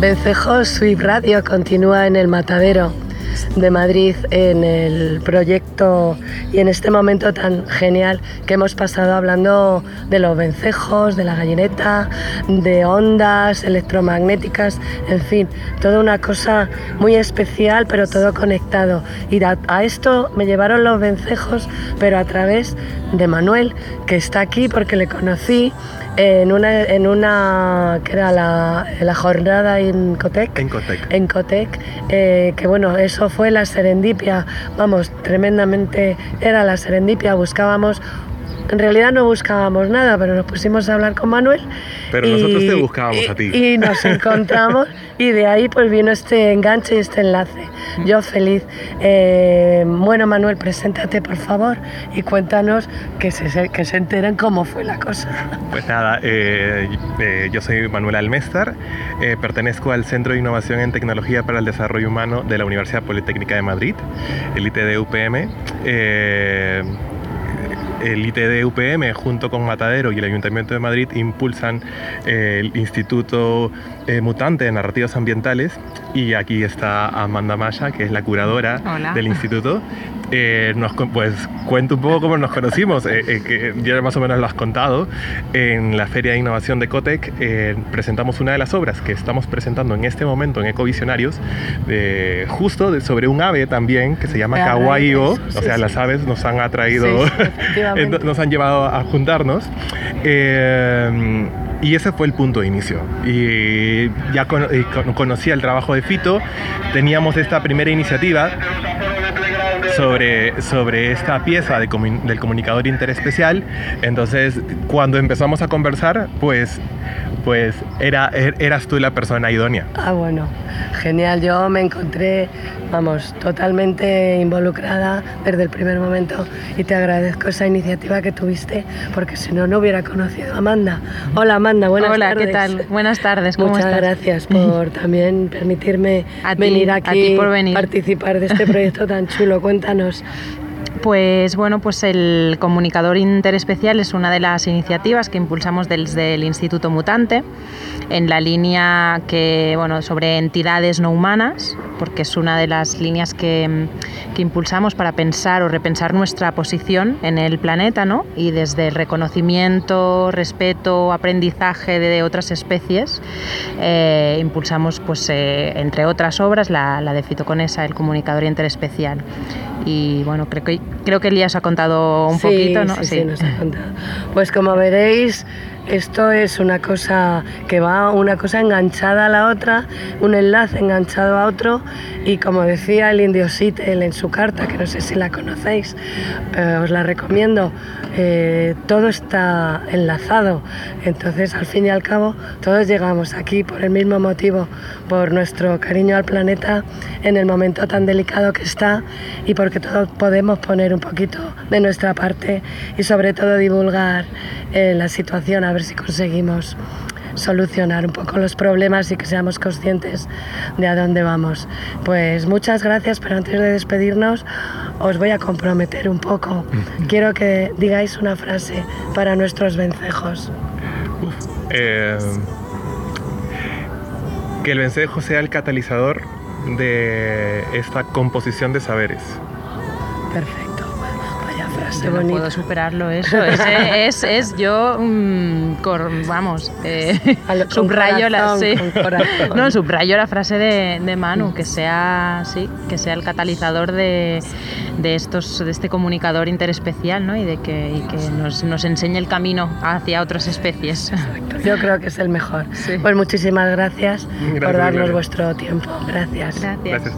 Vencejos Sweep Radio continúa en el Matadero de Madrid en el proyecto y en este momento tan genial que hemos pasado hablando de los vencejos, de la gallineta, de ondas electromagnéticas, en fin, toda una cosa muy especial pero todo conectado. Y a, esto me llevaron los vencejos pero a través de Manuel, que está aquí porque le conocí en una, en una que era la, la jornada en Cotec. En Cotec. En Cotec, eh, que bueno, eso fue la serendipia, vamos, tremendamente era la serendipia, buscábamos en realidad no buscábamos nada, pero nos pusimos a hablar con Manuel. Pero nosotros te buscábamos a ti. Y nos encontramos y de ahí pues vino este enganche y este enlace. Yo feliz. Eh, bueno, Manuel, preséntate por favor y cuéntanos que se, que se enteren cómo fue la cosa. Pues nada, eh, eh, yo soy Manuel Almestar, eh, pertenezco al Centro de Innovación en Tecnología para el Desarrollo Humano de la Universidad Politécnica de Madrid, el ITD UPM. Eh, el ITD UPM junto con Matadero y el Ayuntamiento de Madrid impulsan eh, el Instituto eh, Mutante de Narrativas Ambientales y aquí está Amanda Maya, que es la curadora Hola. del instituto. Eh, nos, pues cuento un poco cómo nos conocimos, eh, eh, que ya más o menos lo has contado. En la Feria de Innovación de Cotec eh, presentamos una de las obras que estamos presentando en este momento en Ecovisionarios, justo de- sobre un ave también que se llama Kawaii-o, eso, o sí, sea, sí. las aves nos han atraído, Sí, sí, nos han llevado a juntarnos. Y ese fue el punto de inicio. Y ya con- conocía el trabajo de Fito, teníamos esta primera iniciativa sobre, sobre esta pieza del comunicador interespecial. Entonces, cuando empezamos a conversar, pues, pues era, er- eras tú la persona idónea. Ah, bueno, genial. Yo me encontré, vamos, totalmente involucrada desde el primer momento y te agradezco esa iniciativa que tuviste porque si no, no hubiera conocido a Amanda. Hola Amanda, buenas Hola, tardes. ¿qué tal? Buenas tardes, ¿cómo Muchas estás? gracias por también permitirme A ti, venir a aquí por venir. participar de este proyecto tan chulo. Cuéntanos. Pues bueno, pues el comunicador interespecial es una de las iniciativas que impulsamos desde el Instituto Mutante en la línea que bueno sobre entidades no humanas, porque es una de las líneas que, que impulsamos para pensar o repensar nuestra posición en el planeta, ¿no? Y desde el reconocimiento, respeto, aprendizaje de otras especies, eh, impulsamos, pues eh, entre otras obras, la, la de Fitoconesa, el comunicador interespecial. Y bueno, creo que creo que Elías ha contado un Sí, poquito, ¿no? Sí, sí, nos ha contado. Pues como veréis, esto es una cosa que va una cosa enganchada a la otra, un enlace enganchado a otro y como decía el indio Sitel en su carta, que no sé si la conocéis, eh, os la recomiendo, eh, todo está enlazado. Entonces, al fin y al cabo, todos llegamos aquí por el mismo motivo, por nuestro cariño al planeta en el momento tan delicado que está y porque todos podemos poner un poquito de nuestra parte y sobre todo divulgar eh, la situación a ver si conseguimos solucionar un poco los problemas y que seamos conscientes de a dónde vamos. Pues muchas gracias, pero antes de despedirnos os voy a comprometer un poco. Quiero que digáis una frase para nuestros vencejos. Eh, que el vencejo sea el catalizador de esta composición de saberes. Perfecto. Yo no puedo superarlo eso. Ese es, es yo, mm, cor- vamos, eh, subrayo la, sí. no, subrayo la frase de, de Manu, que sea, sí, que sea el catalizador de, de estos, de este comunicador interespecial, ¿no? Y de que, y que nos, nos enseñe el camino hacia otras especies. Yo creo que es el mejor. Sí. Pues muchísimas gracias, por darnos vuestro tiempo. Gracias. Gracias. Gracias.